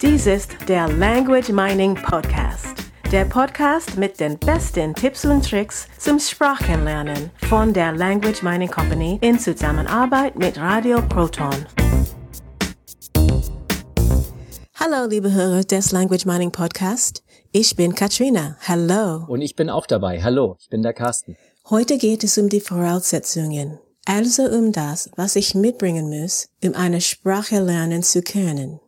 Dies ist der Language Mining Podcast. Der Podcast mit den besten Tipps und Tricks zum Sprachenlernen von der Language Mining Company in Zusammenarbeit mit Radio Proton. Hallo, liebe Hörer des Language Mining Podcast. Ich bin Katrina. Hallo. Und ich bin auch dabei. Hallo, ich bin der Carsten. Heute geht es um die Voraussetzungen, also um das, was ich mitbringen muss, um eine Sprache lernen zu können.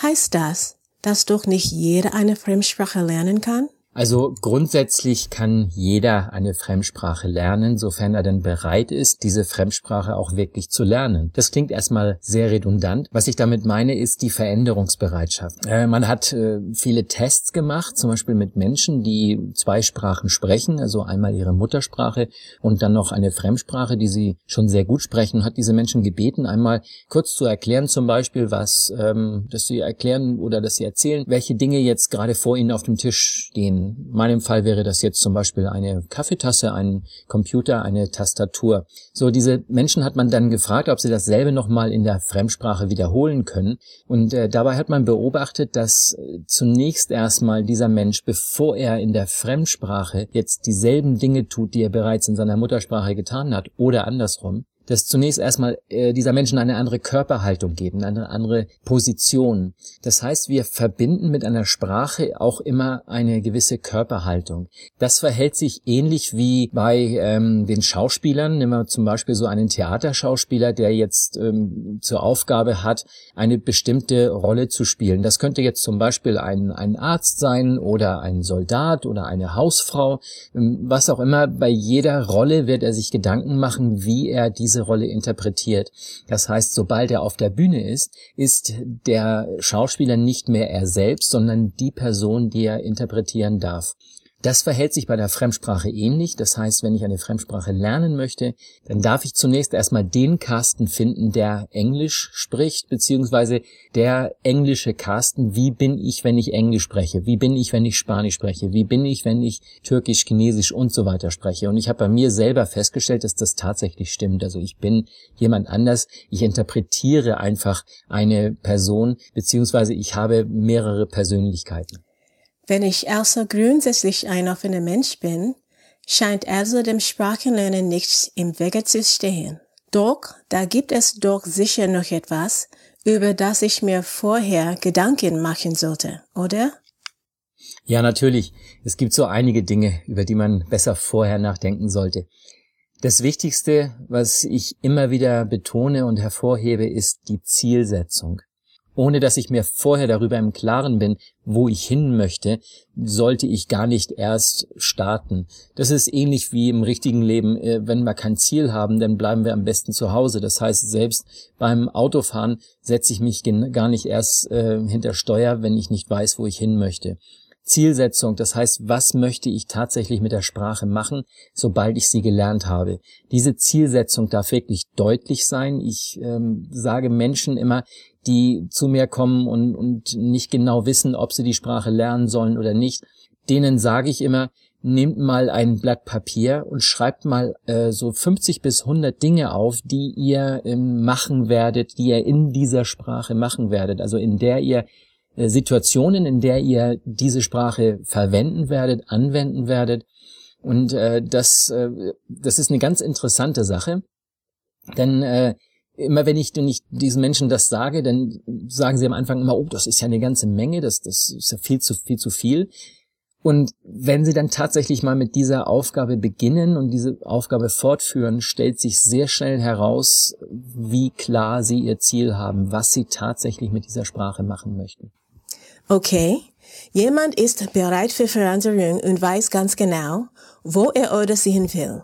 Heißt das, dass doch nicht jeder eine Fremdsprache lernen kann? Also grundsätzlich kann jeder eine Fremdsprache lernen, sofern er denn bereit ist, diese Fremdsprache auch wirklich zu lernen. Das klingt erstmal sehr redundant. Was ich damit meine, ist die Veränderungsbereitschaft. Äh, man hat äh, viele Tests gemacht, zum Beispiel mit Menschen, die zwei Sprachen sprechen, also einmal ihre Muttersprache und dann noch eine Fremdsprache, die sie schon sehr gut sprechen, hat diese Menschen gebeten, einmal kurz zu erklären, zum Beispiel, was, ähm, dass sie erklären oder dass sie erzählen, welche Dinge jetzt gerade vor ihnen auf dem Tisch stehen in meinem Fall wäre das jetzt zum Beispiel eine Kaffeetasse, ein Computer, eine Tastatur. So, diese Menschen hat man dann gefragt, ob sie dasselbe nochmal in der Fremdsprache wiederholen können. Und äh, dabei hat man beobachtet, dass äh, zunächst erstmal dieser Mensch, bevor er in der Fremdsprache jetzt dieselben Dinge tut, die er bereits in seiner Muttersprache getan hat, oder andersrum, dass zunächst erstmal äh, dieser Menschen eine andere Körperhaltung geben, eine andere Position. Das heißt, wir verbinden mit einer Sprache auch immer eine gewisse Körperhaltung. Das verhält sich ähnlich wie bei ähm, den Schauspielern. Nehmen wir zum Beispiel so einen Theaterschauspieler, der jetzt ähm, zur Aufgabe hat, eine bestimmte Rolle zu spielen. Das könnte jetzt zum Beispiel ein, ein Arzt sein oder ein Soldat oder eine Hausfrau. Ähm, was auch immer, bei jeder Rolle wird er sich Gedanken machen, wie er diese diese Rolle interpretiert. Das heißt, sobald er auf der Bühne ist, ist der Schauspieler nicht mehr er selbst, sondern die Person, die er interpretieren darf. Das verhält sich bei der Fremdsprache ähnlich. Das heißt, wenn ich eine Fremdsprache lernen möchte, dann darf ich zunächst erstmal den Carsten finden, der Englisch spricht, beziehungsweise der englische Carsten. Wie bin ich, wenn ich Englisch spreche? Wie bin ich, wenn ich Spanisch spreche? Wie bin ich, wenn ich Türkisch, Chinesisch und so weiter spreche? Und ich habe bei mir selber festgestellt, dass das tatsächlich stimmt. Also ich bin jemand anders. Ich interpretiere einfach eine Person, beziehungsweise ich habe mehrere Persönlichkeiten. Wenn ich also grundsätzlich ein offener Mensch bin, scheint also dem Sprachenlernen nichts im Wege zu stehen. Doch, da gibt es doch sicher noch etwas, über das ich mir vorher Gedanken machen sollte, oder? Ja, natürlich. Es gibt so einige Dinge, über die man besser vorher nachdenken sollte. Das Wichtigste, was ich immer wieder betone und hervorhebe, ist die Zielsetzung ohne dass ich mir vorher darüber im Klaren bin, wo ich hin möchte, sollte ich gar nicht erst starten. Das ist ähnlich wie im richtigen Leben. Äh, wenn wir kein Ziel haben, dann bleiben wir am besten zu Hause. Das heißt, selbst beim Autofahren setze ich mich gar nicht erst äh, hinter Steuer, wenn ich nicht weiß, wo ich hin möchte. Zielsetzung, das heißt, was möchte ich tatsächlich mit der Sprache machen, sobald ich sie gelernt habe. Diese Zielsetzung darf wirklich deutlich sein. Ich ähm, sage Menschen immer, die zu mir kommen und, und nicht genau wissen, ob sie die Sprache lernen sollen oder nicht, denen sage ich immer, nehmt mal ein Blatt Papier und schreibt mal äh, so 50 bis 100 Dinge auf, die ihr ähm, machen werdet, die ihr in dieser Sprache machen werdet, also in der ihr Situationen, in der ihr diese Sprache verwenden werdet, anwenden werdet. Und äh, das, äh, das ist eine ganz interessante Sache, denn äh, immer wenn ich, wenn ich diesen Menschen das sage, dann sagen sie am Anfang immer, oh, das ist ja eine ganze Menge, das, das ist ja viel zu viel zu viel. Und wenn sie dann tatsächlich mal mit dieser Aufgabe beginnen und diese Aufgabe fortführen, stellt sich sehr schnell heraus, wie klar sie ihr Ziel haben, was sie tatsächlich mit dieser Sprache machen möchten. Okay, jemand ist bereit für Veränderung und weiß ganz genau, wo er oder sie hin will.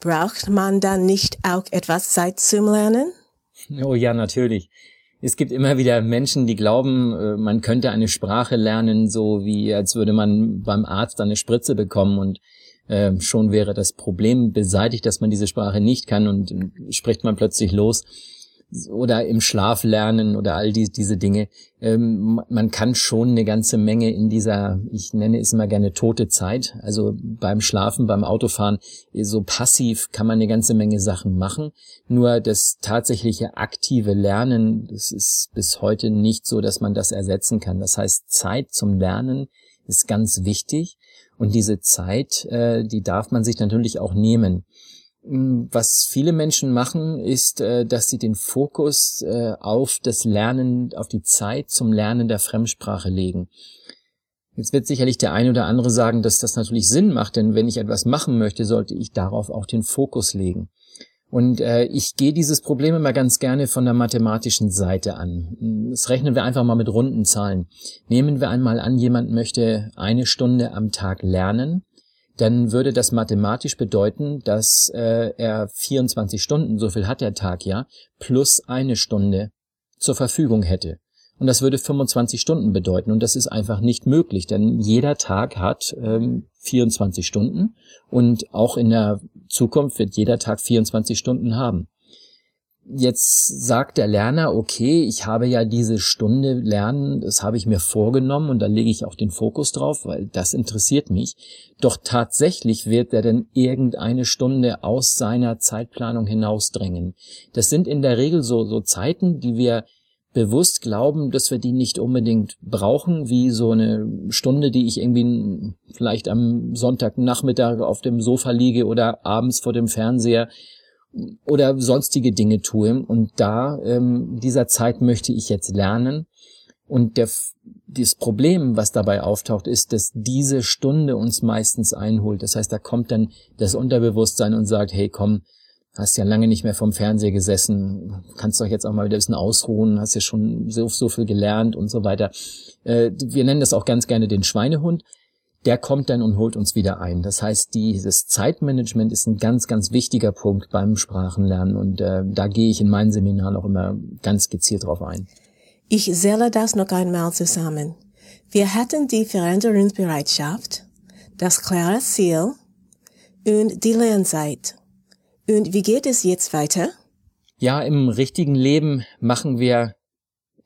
Braucht man dann nicht auch etwas Zeit zum Lernen? Oh ja, natürlich. Es gibt immer wieder Menschen, die glauben, äh, man könnte eine Sprache lernen, so wie als würde man beim Arzt eine Spritze bekommen und äh, schon wäre das Problem beseitigt, dass man diese Sprache nicht kann und spricht man plötzlich los. Oder im Schlaf lernen oder all die, diese Dinge. Ähm, man kann schon eine ganze Menge in dieser, ich nenne es immer gerne tote Zeit, also beim Schlafen, beim Autofahren, so passiv kann man eine ganze Menge Sachen machen. Nur das tatsächliche aktive Lernen, das ist bis heute nicht so, dass man das ersetzen kann. Das heißt, Zeit zum Lernen ist ganz wichtig und diese Zeit, äh, die darf man sich natürlich auch nehmen. Was viele Menschen machen, ist, äh, dass sie den Fokus äh, auf das Lernen, auf die Zeit zum Lernen der Fremdsprache legen. Jetzt wird sicherlich der eine oder andere sagen, dass das natürlich Sinn macht, denn wenn ich etwas machen möchte, sollte ich darauf auch den Fokus legen. Und äh, ich gehe dieses Problem immer ganz gerne von der mathematischen Seite an. Das rechnen wir einfach mal mit runden Zahlen. Nehmen wir einmal an, jemand möchte eine Stunde am Tag lernen dann würde das mathematisch bedeuten, dass äh, er 24 Stunden, so viel hat der Tag ja, plus eine Stunde zur Verfügung hätte. Und das würde 25 Stunden bedeuten. Und das ist einfach nicht möglich, denn jeder Tag hat ähm, 24 Stunden und auch in der Zukunft wird jeder Tag 24 Stunden haben. Jetzt sagt der Lerner, okay, ich habe ja diese Stunde Lernen, das habe ich mir vorgenommen und da lege ich auch den Fokus drauf, weil das interessiert mich. Doch tatsächlich wird er denn irgendeine Stunde aus seiner Zeitplanung hinausdrängen. Das sind in der Regel so, so Zeiten, die wir bewusst glauben, dass wir die nicht unbedingt brauchen, wie so eine Stunde, die ich irgendwie vielleicht am Sonntagnachmittag auf dem Sofa liege oder abends vor dem Fernseher oder sonstige Dinge tue. Und da, ähm, dieser Zeit möchte ich jetzt lernen. Und der, das Problem, was dabei auftaucht, ist, dass diese Stunde uns meistens einholt. Das heißt, da kommt dann das Unterbewusstsein und sagt, hey, komm, hast ja lange nicht mehr vom Fernseher gesessen, kannst doch jetzt auch mal wieder ein bisschen ausruhen, hast ja schon so, so viel gelernt und so weiter. Äh, wir nennen das auch ganz gerne den Schweinehund der kommt dann und holt uns wieder ein. Das heißt, dieses Zeitmanagement ist ein ganz, ganz wichtiger Punkt beim Sprachenlernen und äh, da gehe ich in meinen Seminaren auch immer ganz gezielt drauf ein. Ich zähle das noch einmal zusammen. Wir hatten die Veränderungsbereitschaft, das klare Ziel und die Lernzeit. Und wie geht es jetzt weiter? Ja, im richtigen Leben machen wir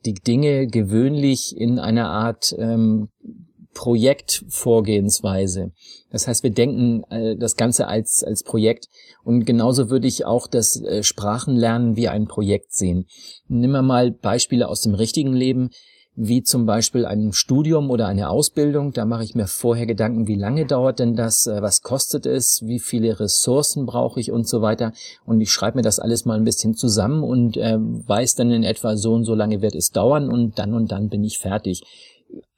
die Dinge gewöhnlich in einer Art ähm, Projektvorgehensweise. Das heißt, wir denken äh, das Ganze als, als Projekt und genauso würde ich auch das äh, Sprachenlernen wie ein Projekt sehen. Nimm mal Beispiele aus dem richtigen Leben, wie zum Beispiel ein Studium oder eine Ausbildung. Da mache ich mir vorher Gedanken, wie lange dauert denn das, äh, was kostet es, wie viele Ressourcen brauche ich und so weiter. Und ich schreibe mir das alles mal ein bisschen zusammen und äh, weiß dann in etwa so und so lange wird es dauern und dann und dann bin ich fertig.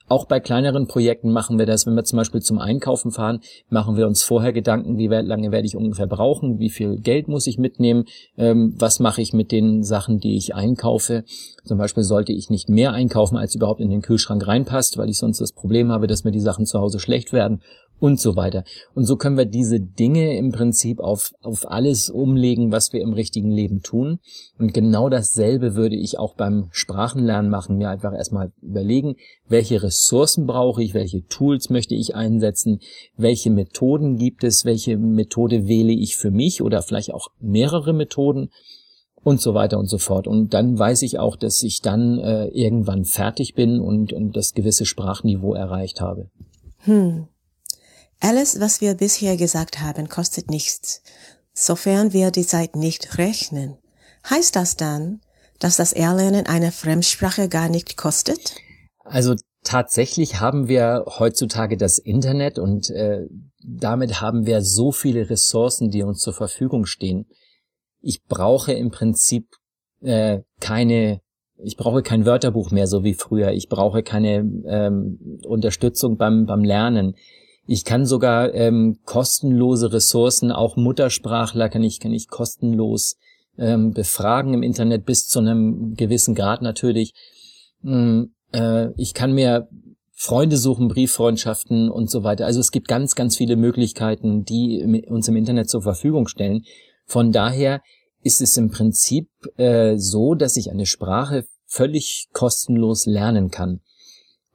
Auch bei kleineren Projekten machen wir das, wenn wir zum Beispiel zum Einkaufen fahren, machen wir uns vorher Gedanken, wie lange werde ich ungefähr brauchen, wie viel Geld muss ich mitnehmen, ähm, was mache ich mit den Sachen, die ich einkaufe. Zum Beispiel sollte ich nicht mehr einkaufen, als überhaupt in den Kühlschrank reinpasst, weil ich sonst das Problem habe, dass mir die Sachen zu Hause schlecht werden und so weiter. Und so können wir diese Dinge im Prinzip auf, auf alles umlegen, was wir im richtigen Leben tun. Und genau dasselbe würde ich auch beim Sprachenlernen machen, mir einfach erstmal überlegen, welche Ressourcen brauche ich, welche Tools möchte ich einsetzen, welche Methoden gibt es, welche Methode wähle ich für mich oder vielleicht auch mehrere Methoden und so weiter und so fort. Und dann weiß ich auch, dass ich dann äh, irgendwann fertig bin und, und das gewisse Sprachniveau erreicht habe. Hm. Alles, was wir bisher gesagt haben, kostet nichts, sofern wir die Zeit nicht rechnen. Heißt das dann, dass das Erlernen einer Fremdsprache gar nicht kostet? Also tatsächlich haben wir heutzutage das Internet und äh, damit haben wir so viele Ressourcen, die uns zur Verfügung stehen. Ich brauche im Prinzip äh, keine, ich brauche kein Wörterbuch mehr so wie früher. Ich brauche keine ähm, Unterstützung beim beim Lernen. Ich kann sogar ähm, kostenlose Ressourcen, auch Muttersprachler kann ich, kann ich kostenlos ähm, befragen im Internet bis zu einem gewissen Grad natürlich. Ähm, äh, ich kann mir Freunde suchen, Brieffreundschaften und so weiter. Also es gibt ganz, ganz viele Möglichkeiten, die uns im Internet zur Verfügung stellen. Von daher ist es im Prinzip äh, so, dass ich eine Sprache völlig kostenlos lernen kann.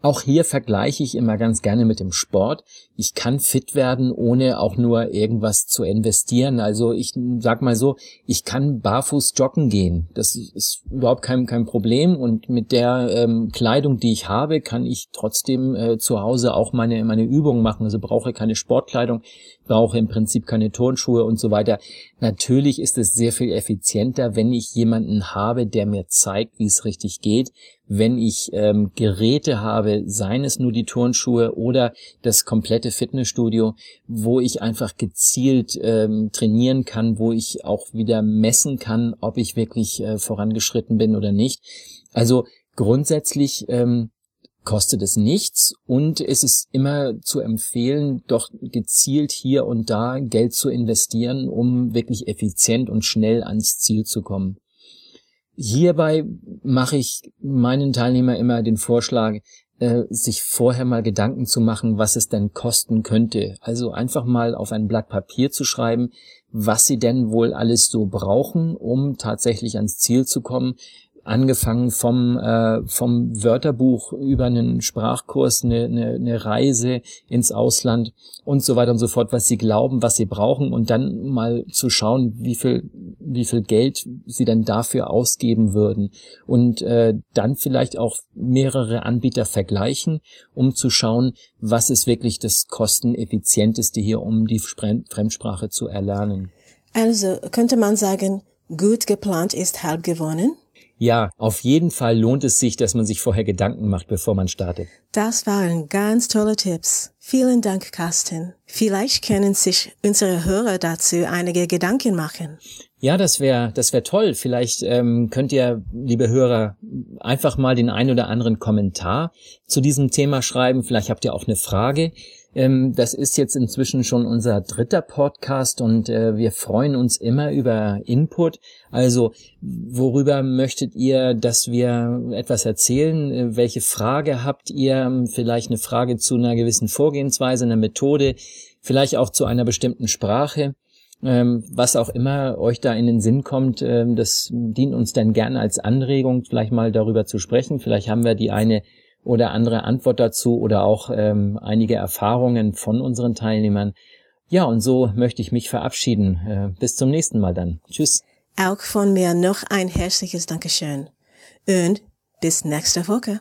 Auch hier vergleiche ich immer ganz gerne mit dem Sport. Ich kann fit werden, ohne auch nur irgendwas zu investieren. Also ich sag mal so, ich kann barfuß joggen gehen. Das ist überhaupt kein, kein Problem. Und mit der ähm, Kleidung, die ich habe, kann ich trotzdem äh, zu Hause auch meine, meine Übungen machen. Also brauche keine Sportkleidung, brauche im Prinzip keine Turnschuhe und so weiter. Natürlich ist es sehr viel effizienter, wenn ich jemanden habe, der mir zeigt, wie es richtig geht wenn ich ähm, Geräte habe, seien es nur die Turnschuhe oder das komplette Fitnessstudio, wo ich einfach gezielt ähm, trainieren kann, wo ich auch wieder messen kann, ob ich wirklich äh, vorangeschritten bin oder nicht. Also grundsätzlich ähm, kostet es nichts und es ist immer zu empfehlen, doch gezielt hier und da Geld zu investieren, um wirklich effizient und schnell ans Ziel zu kommen. Hierbei mache ich meinen Teilnehmer immer den Vorschlag, äh, sich vorher mal Gedanken zu machen, was es denn kosten könnte. Also einfach mal auf ein Blatt Papier zu schreiben, was sie denn wohl alles so brauchen, um tatsächlich ans Ziel zu kommen, angefangen vom, äh, vom Wörterbuch über einen Sprachkurs, eine, eine, eine Reise ins Ausland und so weiter und so fort, was sie glauben, was sie brauchen und dann mal zu schauen, wie viel, wie viel Geld sie dann dafür ausgeben würden und äh, dann vielleicht auch mehrere Anbieter vergleichen, um zu schauen, was ist wirklich das kosteneffizienteste hier, um die Fremdsprache zu erlernen. Also könnte man sagen, gut geplant ist halb gewonnen? Ja, auf jeden Fall lohnt es sich, dass man sich vorher Gedanken macht, bevor man startet. Das waren ganz tolle Tipps. Vielen Dank, Carsten. Vielleicht können sich unsere Hörer dazu einige Gedanken machen. Ja, das wäre das wäre toll. Vielleicht ähm, könnt ihr, liebe Hörer, einfach mal den ein oder anderen Kommentar zu diesem Thema schreiben. Vielleicht habt ihr auch eine Frage. Ähm, das ist jetzt inzwischen schon unser dritter Podcast und äh, wir freuen uns immer über Input. Also worüber möchtet ihr, dass wir etwas erzählen? Äh, welche Frage habt ihr? Vielleicht eine Frage zu einer gewissen Vorgehensweise, einer Methode, vielleicht auch zu einer bestimmten Sprache. Ähm, was auch immer euch da in den Sinn kommt, ähm, das dient uns dann gerne als Anregung, vielleicht mal darüber zu sprechen. Vielleicht haben wir die eine oder andere Antwort dazu oder auch ähm, einige Erfahrungen von unseren Teilnehmern. Ja, und so möchte ich mich verabschieden. Äh, bis zum nächsten Mal dann. Tschüss. Auch von mir noch ein herzliches Dankeschön. Und bis nächste Woche.